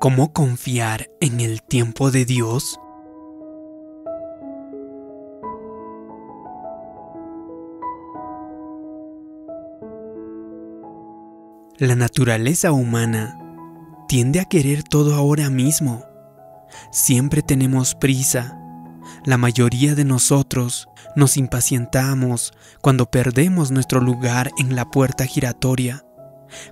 ¿Cómo confiar en el tiempo de Dios? La naturaleza humana tiende a querer todo ahora mismo. Siempre tenemos prisa. La mayoría de nosotros nos impacientamos cuando perdemos nuestro lugar en la puerta giratoria,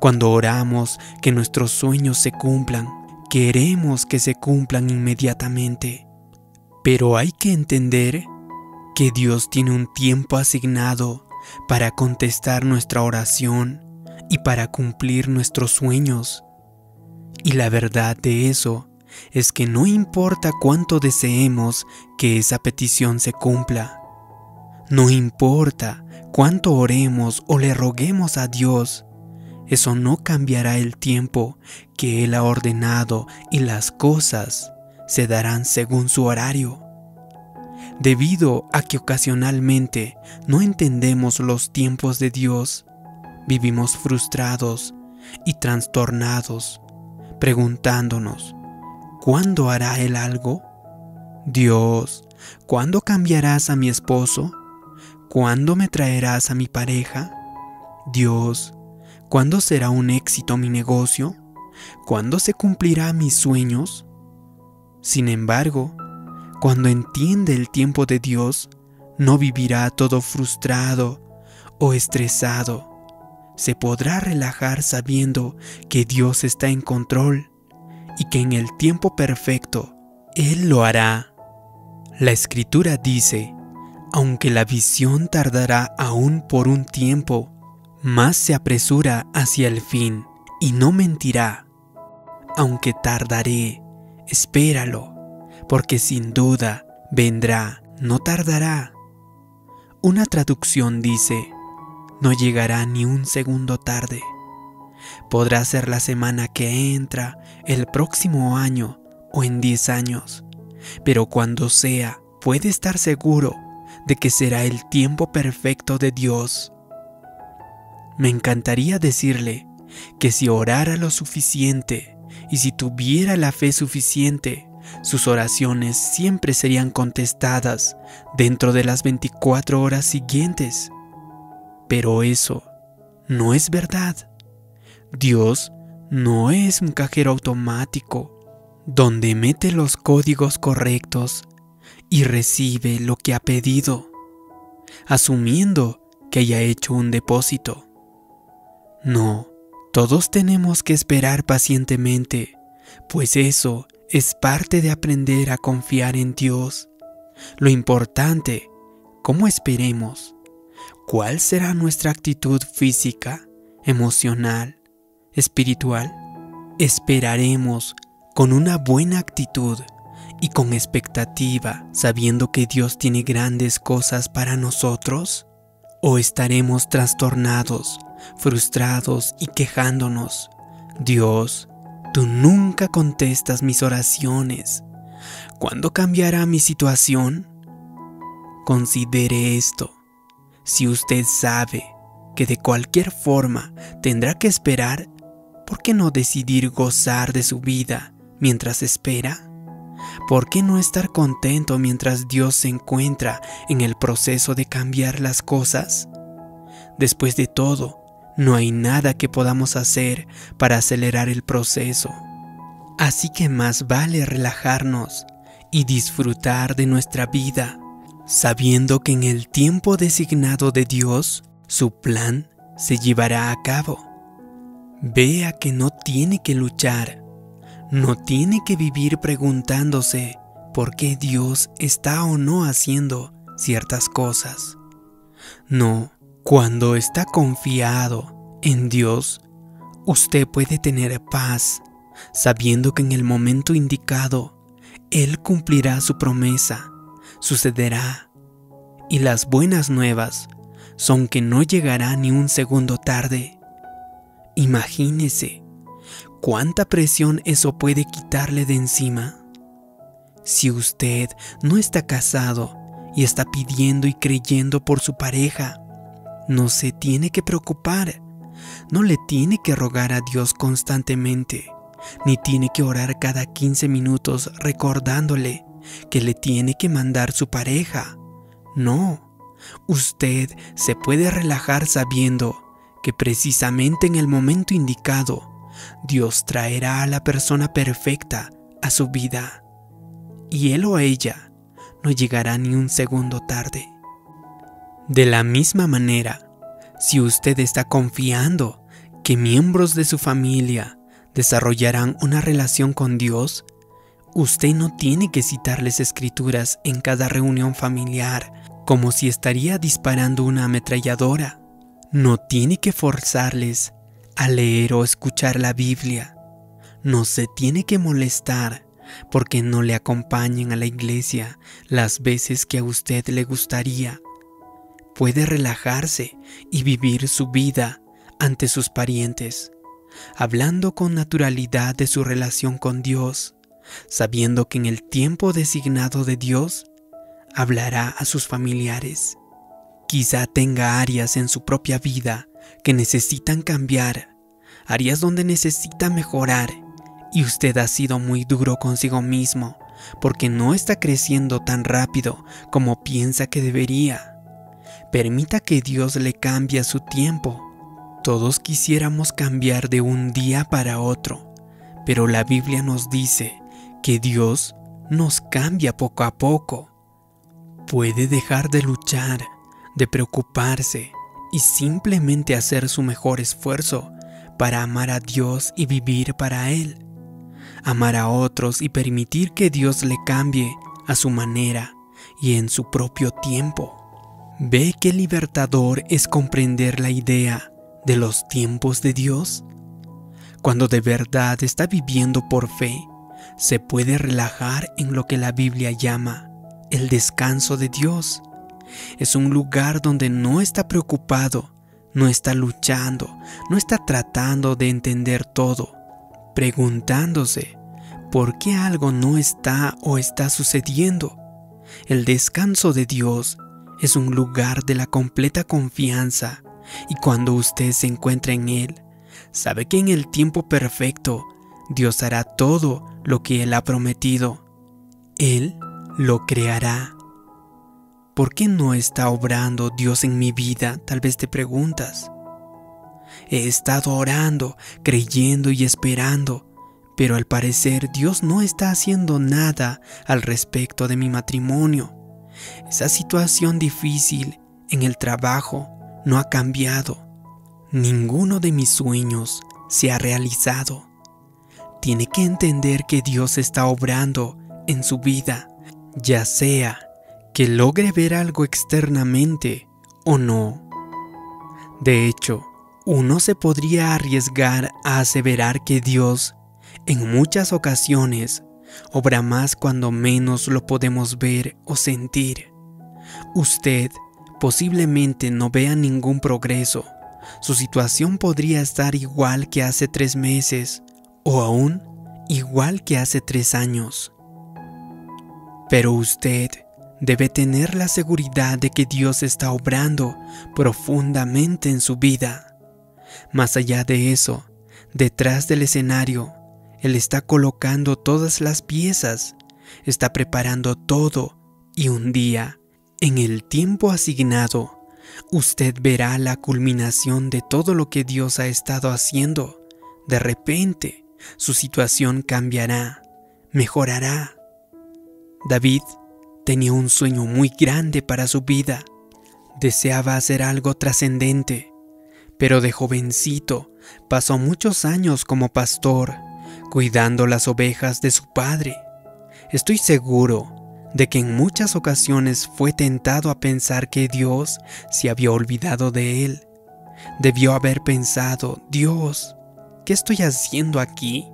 cuando oramos que nuestros sueños se cumplan, queremos que se cumplan inmediatamente. Pero hay que entender que Dios tiene un tiempo asignado para contestar nuestra oración y para cumplir nuestros sueños. Y la verdad de eso es que no importa cuánto deseemos que esa petición se cumpla, no importa cuánto oremos o le roguemos a Dios, eso no cambiará el tiempo que Él ha ordenado y las cosas se darán según su horario. Debido a que ocasionalmente no entendemos los tiempos de Dios, vivimos frustrados y trastornados, preguntándonos, ¿cuándo hará Él algo? Dios, ¿cuándo cambiarás a mi esposo? ¿Cuándo me traerás a mi pareja? Dios, ¿cuándo será un éxito mi negocio? ¿Cuándo se cumplirá mis sueños? Sin embargo, cuando entiende el tiempo de Dios, no vivirá todo frustrado o estresado. Se podrá relajar sabiendo que Dios está en control y que en el tiempo perfecto Él lo hará. La escritura dice, aunque la visión tardará aún por un tiempo, más se apresura hacia el fin y no mentirá. Aunque tardaré, espéralo, porque sin duda vendrá, no tardará. Una traducción dice, no llegará ni un segundo tarde. Podrá ser la semana que entra, el próximo año o en diez años, pero cuando sea, puede estar seguro de que será el tiempo perfecto de Dios. Me encantaría decirle que si orara lo suficiente y si tuviera la fe suficiente, sus oraciones siempre serían contestadas dentro de las 24 horas siguientes. Pero eso no es verdad. Dios no es un cajero automático donde mete los códigos correctos y recibe lo que ha pedido, asumiendo que haya hecho un depósito. No, todos tenemos que esperar pacientemente, pues eso es parte de aprender a confiar en Dios. Lo importante, ¿cómo esperemos? ¿Cuál será nuestra actitud física, emocional, espiritual? Esperaremos con una buena actitud y con expectativa, sabiendo que Dios tiene grandes cosas para nosotros? ¿O estaremos trastornados, frustrados y quejándonos? Dios, tú nunca contestas mis oraciones. ¿Cuándo cambiará mi situación? Considere esto. Si usted sabe que de cualquier forma tendrá que esperar, ¿por qué no decidir gozar de su vida mientras espera? ¿Por qué no estar contento mientras Dios se encuentra en el proceso de cambiar las cosas? Después de todo, no hay nada que podamos hacer para acelerar el proceso. Así que más vale relajarnos y disfrutar de nuestra vida, sabiendo que en el tiempo designado de Dios, su plan se llevará a cabo. Vea que no tiene que luchar no tiene que vivir preguntándose por qué Dios está o no haciendo ciertas cosas. No, cuando está confiado en Dios, usted puede tener paz, sabiendo que en el momento indicado, Él cumplirá su promesa, sucederá. Y las buenas nuevas son que no llegará ni un segundo tarde. Imagínese ¿Cuánta presión eso puede quitarle de encima? Si usted no está casado y está pidiendo y creyendo por su pareja, no se tiene que preocupar, no le tiene que rogar a Dios constantemente, ni tiene que orar cada 15 minutos recordándole que le tiene que mandar su pareja. No, usted se puede relajar sabiendo que precisamente en el momento indicado Dios traerá a la persona perfecta a su vida y él o ella no llegará ni un segundo tarde. De la misma manera, si usted está confiando que miembros de su familia desarrollarán una relación con Dios, usted no tiene que citarles escrituras en cada reunión familiar como si estaría disparando una ametralladora. No tiene que forzarles a leer o escuchar la Biblia. No se tiene que molestar porque no le acompañen a la iglesia las veces que a usted le gustaría. Puede relajarse y vivir su vida ante sus parientes, hablando con naturalidad de su relación con Dios, sabiendo que en el tiempo designado de Dios hablará a sus familiares. Quizá tenga áreas en su propia vida que necesitan cambiar, áreas donde necesita mejorar, y usted ha sido muy duro consigo mismo porque no está creciendo tan rápido como piensa que debería. Permita que Dios le cambie a su tiempo todos quisiéramos cambiar de un día para otro, pero la Biblia nos dice que Dios nos cambia poco a poco. Puede dejar de luchar, de preocuparse y simplemente hacer su mejor esfuerzo para amar a Dios y vivir para Él. Amar a otros y permitir que Dios le cambie a su manera y en su propio tiempo. Ve que libertador es comprender la idea de los tiempos de Dios? Cuando de verdad está viviendo por fe, se puede relajar en lo que la Biblia llama el descanso de Dios. Es un lugar donde no está preocupado, no está luchando, no está tratando de entender todo, preguntándose por qué algo no está o está sucediendo. El descanso de Dios es un lugar de la completa confianza y cuando usted se encuentra en Él, sabe que en el tiempo perfecto Dios hará todo lo que Él ha prometido. Él lo creará. ¿Por qué no está obrando Dios en mi vida? Tal vez te preguntas. He estado orando, creyendo y esperando, pero al parecer Dios no está haciendo nada al respecto de mi matrimonio. Esa situación difícil en el trabajo, no ha cambiado. Ninguno de mis sueños se ha realizado. Tiene que entender que Dios está obrando en su vida, ya sea que logre ver algo externamente o no. De hecho, uno se podría arriesgar a aseverar que Dios, en muchas ocasiones, obra más cuando menos lo podemos ver o sentir. Usted posiblemente no vea ningún progreso. Su situación podría estar igual que hace tres meses o aún igual que hace tres años. Pero usted debe tener la seguridad de que Dios está obrando profundamente en su vida. Más allá de eso, detrás del escenario, Él está colocando todas las piezas, está preparando todo y un día en el tiempo asignado, usted verá la culminación de todo lo que Dios ha estado haciendo. De repente, su situación cambiará, mejorará. David tenía un sueño muy grande para su vida. Deseaba hacer algo trascendente, pero de jovencito pasó muchos años como pastor, cuidando las ovejas de su padre. Estoy seguro de que en muchas ocasiones fue tentado a pensar que Dios se había olvidado de él. Debió haber pensado, Dios, ¿qué estoy haciendo aquí?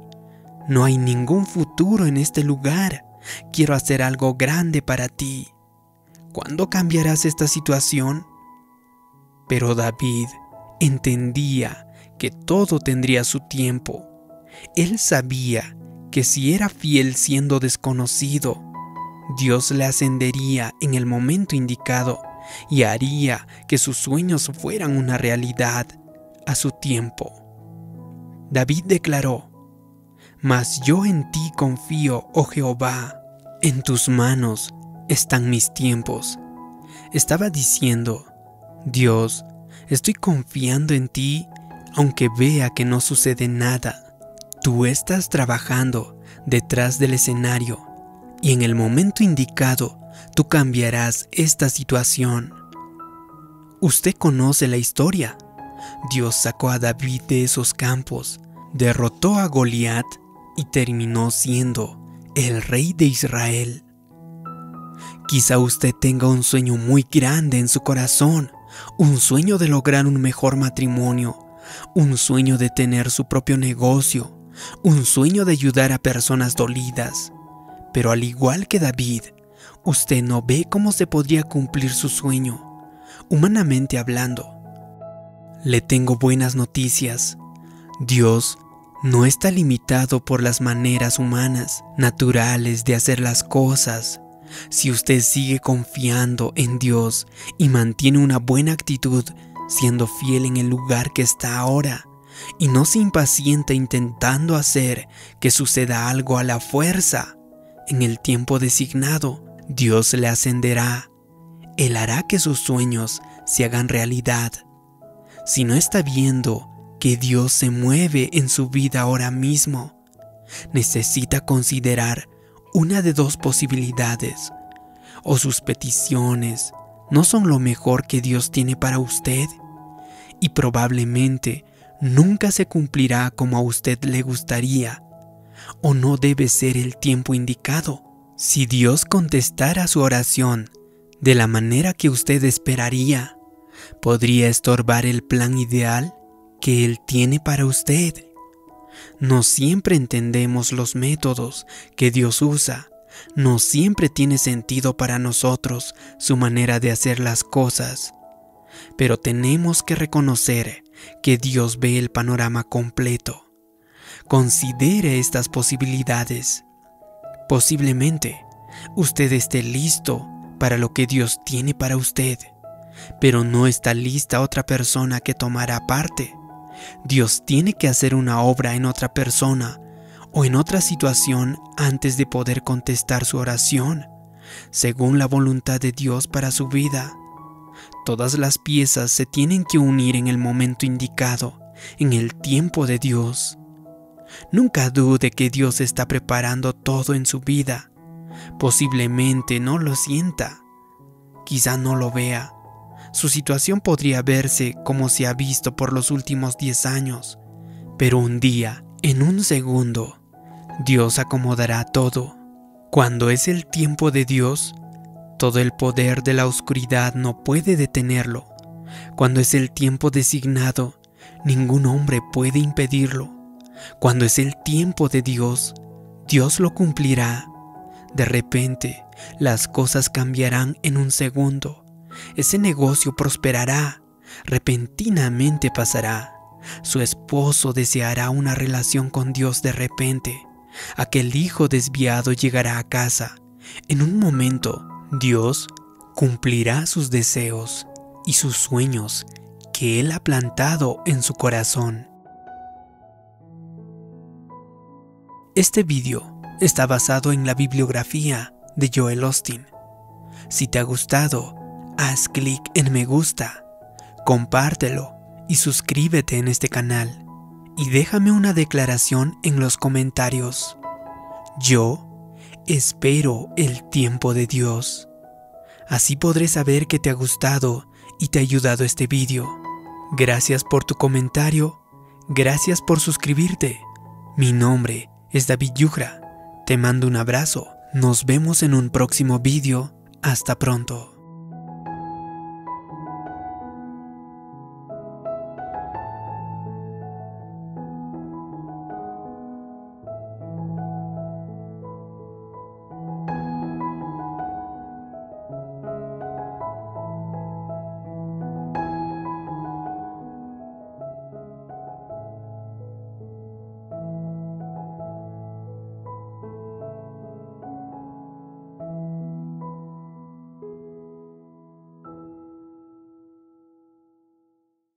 No hay ningún futuro en este lugar. Quiero hacer algo grande para ti. ¿Cuándo cambiarás esta situación? Pero David entendía que todo tendría su tiempo. Él sabía que si era fiel siendo desconocido, Dios le ascendería en el momento indicado y haría que sus sueños fueran una realidad a su tiempo. David declaró, mas yo en ti confío, oh Jehová, en tus manos están mis tiempos. Estaba diciendo, Dios, estoy confiando en ti aunque vea que no sucede nada. Tú estás trabajando detrás del escenario y en el momento indicado tú cambiarás esta situación. Usted conoce la historia. Dios sacó a David de esos campos, derrotó a Goliat y terminó siendo el rey de Israel. Quizá usted tenga un sueño muy grande en su corazón, un sueño de lograr un mejor matrimonio, un sueño de tener su propio negocio, un sueño de ayudar a personas dolidas. Pero al igual que David, usted no ve cómo se podría cumplir su sueño, humanamente hablando. Le tengo buenas noticias. Dios no está limitado por las maneras humanas, naturales de hacer las cosas. Si usted sigue confiando en Dios y mantiene una buena actitud, siendo fiel en el lugar que está ahora, y no se impacienta intentando hacer que suceda algo a la fuerza, en el tiempo designado, Dios le ascenderá. Él hará que sus sueños se hagan realidad. Si no está viendo que Dios se mueve en su vida ahora mismo, necesita considerar una de dos posibilidades. O sus peticiones no son lo mejor que Dios tiene para usted y probablemente nunca se cumplirá como a usted le gustaría o no debe ser el tiempo indicado. Si Dios contestara su oración de la manera que usted esperaría, podría estorbar el plan ideal que Él tiene para usted. No siempre entendemos los métodos que Dios usa. No siempre tiene sentido para nosotros su manera de hacer las cosas. Pero tenemos que reconocer que Dios ve el panorama completo. Considere estas posibilidades. Posiblemente usted esté listo para lo que Dios tiene para usted, pero no está lista otra persona que tomará parte. Dios tiene que hacer una obra en otra persona o en otra situación antes de poder contestar su oración, según la voluntad de Dios para su vida. Todas las piezas se tienen que unir en el momento indicado, en el tiempo de Dios. Nunca dude que Dios está preparando todo en su vida. Posiblemente no lo sienta, quizá no lo vea, su situación podría verse como se ha visto por los últimos 10 años, pero un día, en un segundo, Dios acomodará todo. Cuando es el tiempo de Dios, todo el poder de la oscuridad no puede detenerlo. Cuando es el tiempo designado, ningún hombre puede impedirlo. Cuando es el tiempo de Dios, Dios lo cumplirá. De repente, las cosas cambiarán en un segundo ese negocio prosperará, repentinamente pasará. Su esposo deseará una relación con Dios de repente. Aquel hijo desviado llegará a casa. En un momento, Dios cumplirá sus deseos y sus sueños que Él ha plantado en su corazón. Este vídeo está basado en la bibliografía de Joel Austin. Si te ha gustado, haz clic en me gusta, compártelo y suscríbete en este canal y déjame una declaración en los comentarios. Yo espero el tiempo de Dios. Así podré saber que te ha gustado y te ha ayudado este vídeo. Gracias por tu comentario, gracias por suscribirte. Mi nombre es David Yugra. Te mando un abrazo. Nos vemos en un próximo vídeo. Hasta pronto.